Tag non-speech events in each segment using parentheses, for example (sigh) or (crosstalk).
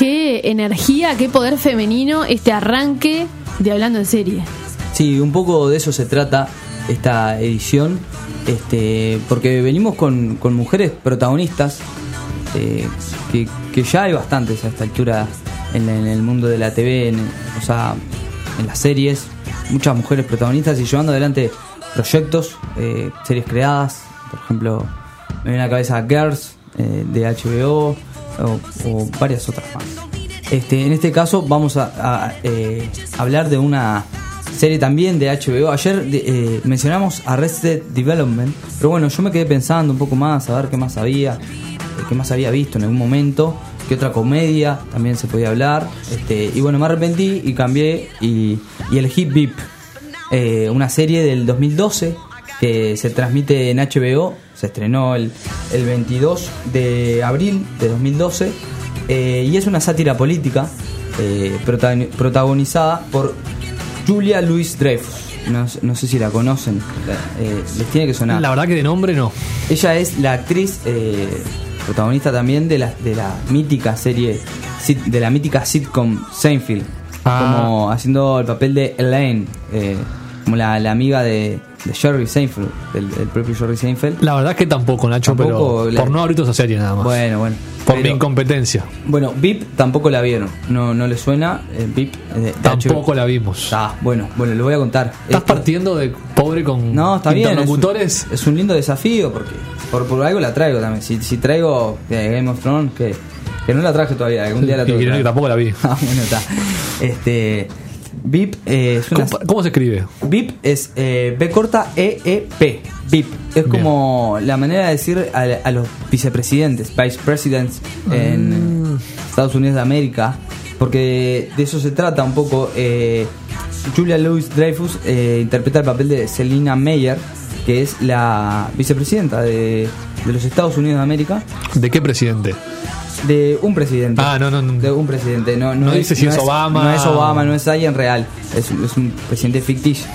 qué energía, qué poder femenino este arranque de Hablando en Serie. Sí, un poco de eso se trata esta edición, este, porque venimos con, con mujeres protagonistas, eh, que, que ya hay bastantes a esta altura en, el mundo de la TV, en, o sea, en las series, muchas mujeres protagonistas y llevando adelante proyectos, eh, series creadas, por ejemplo, me viene a la cabeza Girls eh, de HBO o, varias otras más. Este, en este caso vamos a, eh, hablar de una serie también de HBO. Ayer eh, mencionamos Arrested Development, pero bueno, yo me quedé pensando un poco más, a ver qué más había, eh, qué más había visto en algún momento, qué otra comedia también se podía hablar. Este, y bueno, me arrepentí y cambié y, y elegí VIP, eh, una serie del 2012 que se transmite en HBO, se estrenó el, el 22 de abril de 2012 eh, y es una sátira política eh, prota- protagonizada por Julia Louis Dreyfus. No, no sé si la conocen, eh, les tiene que sonar. La verdad que de nombre no. Ella es la actriz protagonista también de la, de la mítica serie, de la mítica sitcom Seinfeld, Ah. como haciendo el papel de Elaine, como la, la amiga de, de Jerry Seinfeld, del, del propio Jerry Seinfeld. La verdad que tampoco, Nacho, Tampoco pero la- por no visto esa serie nada más. Bueno, bueno. por mi incompetencia. Bueno, VIP tampoco la vieron, no, no le suena. eh, VIP eh, Tampoco la vimos. Ah, bueno, bueno, lo voy a contar. ¿Estás partiendo de pobre con No, está bien. Es un, es un lindo desafío porque por, por algo la traigo también. Si, si traigo eh, Game of Thrones, que, que no la traje todavía, algún día la tuve. que- que tampoco la vi. (laughs) Ah, bueno, está. Este. VIP eh, es una. ¿Cómo, cómo se escribe? VIP es eh, B corta E E P. VIP es como la manera de decir a, a los vicepresidentes, vice presidents en Estados Unidos de América, porque de eso se trata un poco. eh, Julia Louis Dreyfus interpreta el papel de Selina Meyer, que es la vicepresidenta de, de los Estados Unidos de América, ¿De qué presidente? de un presidente. Ah, no, no, no. De un presidente. No, no, No dice si es Obama. No es Obama, no es alguien real. Es, es un presidente ficticio.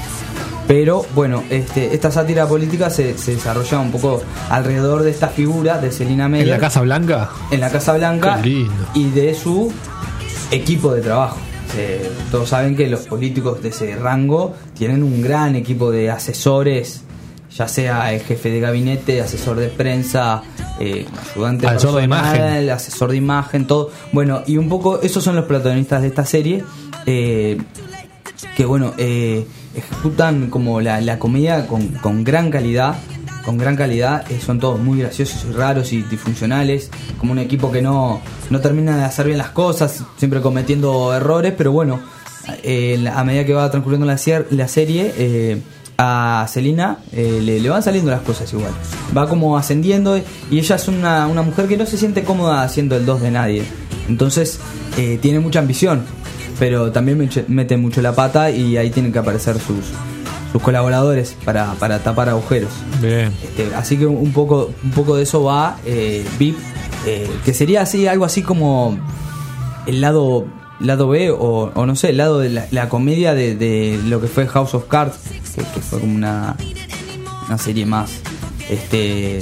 Pero bueno, este, esta sátira política se, se desarrolla un poco alrededor de esta figura de Selina Meyer ¿En la Casa Blanca? en la Casa Blanca Qué lindo. y de su equipo de trabajo. Eh, todos saben que los políticos de ese rango tienen un gran equipo de asesores, ya sea el jefe de gabinete, asesor de prensa, eh, ayudante Asesor de personal, imagen. asesor de imagen, todo. Bueno, y un poco esos son los protagonistas de esta serie. eh, que bueno, eh, ejecutan como la, la comedia con, con gran calidad, con gran calidad, eh, son todos muy graciosos y raros y disfuncionales, como un equipo que no, no termina de hacer bien las cosas, siempre cometiendo errores, pero bueno, eh, a medida que va transcurriendo la, la serie, a Celina eh, le, le van saliendo las cosas igual, va como ascendiendo y ella es una, una mujer que no se siente cómoda haciendo el 2 de nadie, entonces eh, tiene mucha ambición pero también mete mucho la pata y ahí tienen que aparecer sus, sus colaboradores para, para tapar agujeros. Bien. Este, así que un poco, un poco de eso va eh, VIP, que sería así, algo así como el lado lado B o, no sé, el lado de la, comedia de, de lo que fue House of Cards, que, fue como una, una serie más este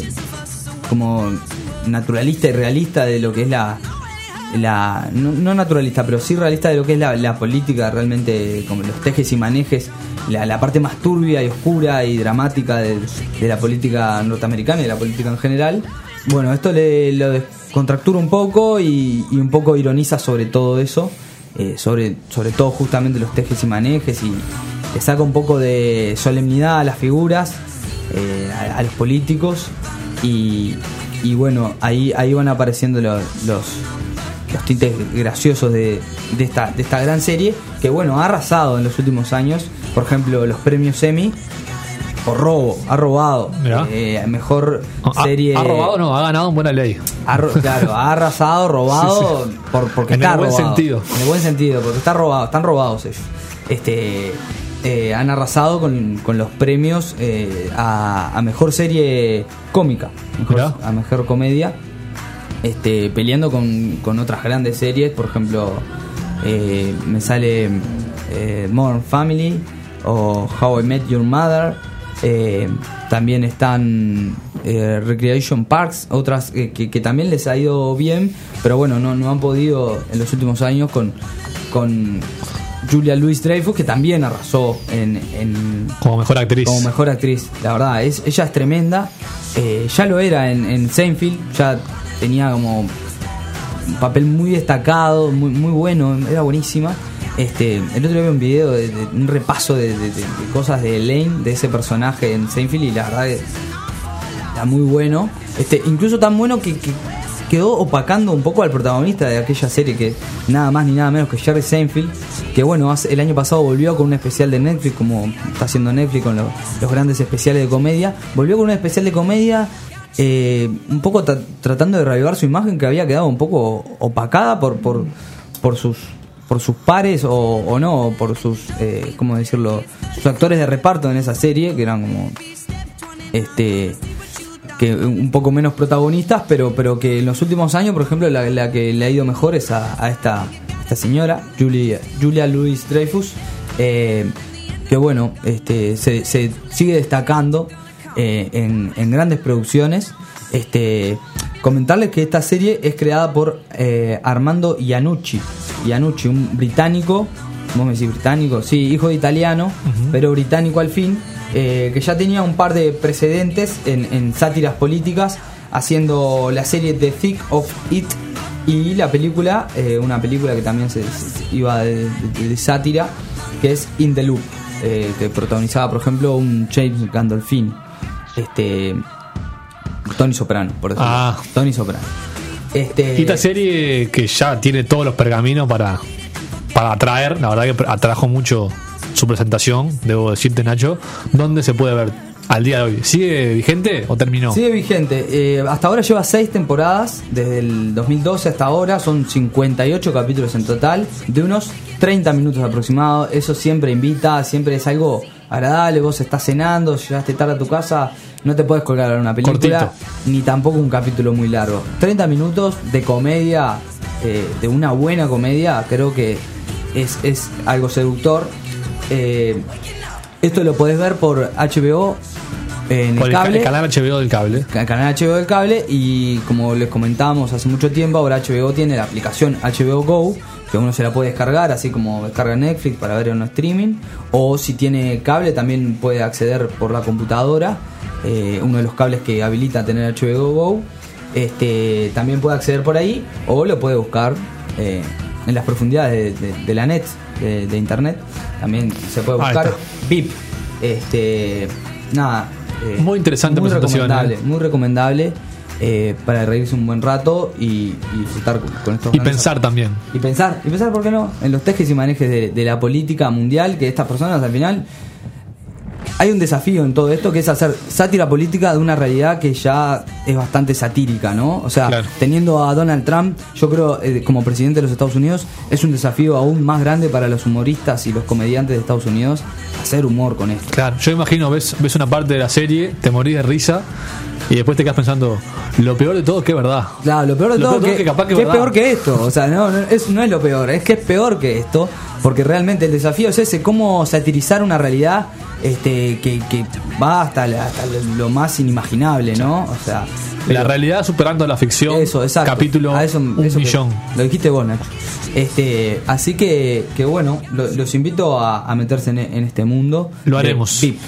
como naturalista y realista de lo que es la la no, naturalista pero sí realista de lo que es la, política realmente como los tejes y manejes la, la parte más turbia y oscura y dramática de, la política norteamericana y la política en general. Bueno esto le lo descontractura un poco y, un poco ironiza sobre todo eso eh, sobre sobre todo justamente los tejes y manejes y le saca un poco de solemnidad a las figuras eh, a, a los políticos y, y bueno, ahí, ahí van apareciendo los, los, los tintes graciosos de, de esta, de esta gran serie que bueno, ha arrasado en los últimos años, por ejemplo, los premios Emmy por robo, ha robado eh, mejor Ha, serie ha robado no, ha ganado en buena ley. ha ro- claro, ha arrasado, robado, Por, porque En está el buen robado. sentido. En el buen sentido, porque está robado, están robados ellos. Este, eh, han arrasado con, con los premios eh, a, a mejor serie cómica, mejor- a mejor comedia, este, peleando con, con otras grandes series, por ejemplo, me sale Modern Family o How I Met Your Mother. Eh, también están eh, Recreation Parks, otras que, que también les ha ido bien, pero bueno, no, no han podido en los últimos años con, con Julia Louis Dreyfus, que también arrasó en, en- Como mejor actriz. como mejor actriz. La verdad, es, ella es tremenda. Eh, ya lo era en, en Seinfeld, ya tenía como un papel muy destacado, muy, muy bueno, era buenísima. Este, el otro día vi un video de, un repaso de, cosas de Elaine, de ese personaje en Seinfeld, y la verdad que era muy bueno. Este, incluso tan bueno que, que quedó opacando un poco al protagonista de aquella serie, que nada más ni nada menos que Jerry Seinfeld, que bueno, el año pasado volvió con un especial de Netflix, como está haciendo Netflix con lo- los grandes especiales de comedia, volvió con un especial de comedia. eh, un poco tra- tratando de reavivar su imagen que había quedado un poco opacada por, por, por sus por sus pares o, o no, por sus, eh, ¿cómo decirlo? Sus actores de reparto en esa serie, que eran como este que un poco menos protagonistas, pero pero que en los últimos años, por ejemplo, la, que le ha ido mejor es a, a esta esta señora, Julia, Julia Louis Dreyfus, eh, que bueno, este se, se sigue destacando eh, en, en grandes producciones. Este comentarles que esta serie es creada por eh, Armando Iannucci, Iannucci, un británico, vos me decís británico, sí, hijo de italiano, pero británico al fin, eh, que ya tenía un par de precedentes en, en sátiras políticas, haciendo la serie The Thick of It y la película, eh, una película que también se, se- iba de, de- de sátira, que es In the Loop, eh, que protagonizaba, por ejemplo, un James Gandolfini, este Tony Soprano, por ejemplo. Ah. Tony Soprano. Este, esta serie que ya tiene todos los pergaminos para, para atraer, la verdad que atrajo mucho su presentación, debo decirte Nacho, ¿dónde se puede ver al día de hoy? ¿Sigue vigente o terminó? Sigue vigente. Eh, hasta ahora lleva seis temporadas, desde el 2012 hasta ahora. Son 58 capítulos en total, de unos 30 minutos aproximados. Eso siempre invita, siempre es algo agradable. Vos estás cenando, llegaste tarde a tu casa, no te puedes colgar a una película, Cortito. ni tampoco un capítulo muy largo. 30 minutos de comedia, eh, de una buena comedia, creo que es, es algo seductor. Eh, esto lo podés ver por HBO en Por el el, ca- cable el canal HBO del cable. el canal HBO del cable y como les comentábamos hace mucho tiempo, ahora HBO tiene la aplicación HBO Go, que uno se la puede descargar, así como descarga Netflix para ver en un streaming, o si tiene cable también puede acceder por la computadora, eh, uno de los cables que habilita tener HBO Go, este, también puede acceder por ahí, o lo puede buscar eh, en las profundidades de, de- de la net, de, de internet, también se puede buscar. VIP, este, nada. Eh, Muy interesante muy presentación, recomendable, ¿eh? muy recomendable eh, para reírse un buen rato y, y disfrutar con, estos Y pensar también. y pensar, y pensar, ¿por qué no? En los tejes y manejes de, de la política mundial, que estas personas al final. Hay un desafío en todo esto que es hacer sátira política de una realidad que ya es bastante satírica, ¿no? O sea, Claro. teniendo a Donald Trump, yo creo, eh, como presidente de los Estados Unidos, es un desafío aún más grande para los humoristas y los comediantes de Estados Unidos hacer humor con esto. Claro, yo imagino, ves, ves una parte de la serie, te morís de risa y después te quedas pensando, lo peor de todo es que es verdad. Claro, lo peor de Lo todo peor que, que capaz que que es peor que esto. O sea, no, no, es, no es lo peor, es que es peor que esto. Porque realmente el desafío es ese, cómo satirizar una realidad este, que, que va hasta, la- hasta lo más inimaginable, ¿no? O sea, La realidad superando la ficción. eso, exacto. Capítulo A eso- un eso que- millón. lo dijiste vos, Nacho. Este, así que, que bueno, lo- los invito a, a meterse en, en este mundo. Lo de haremos. VIP.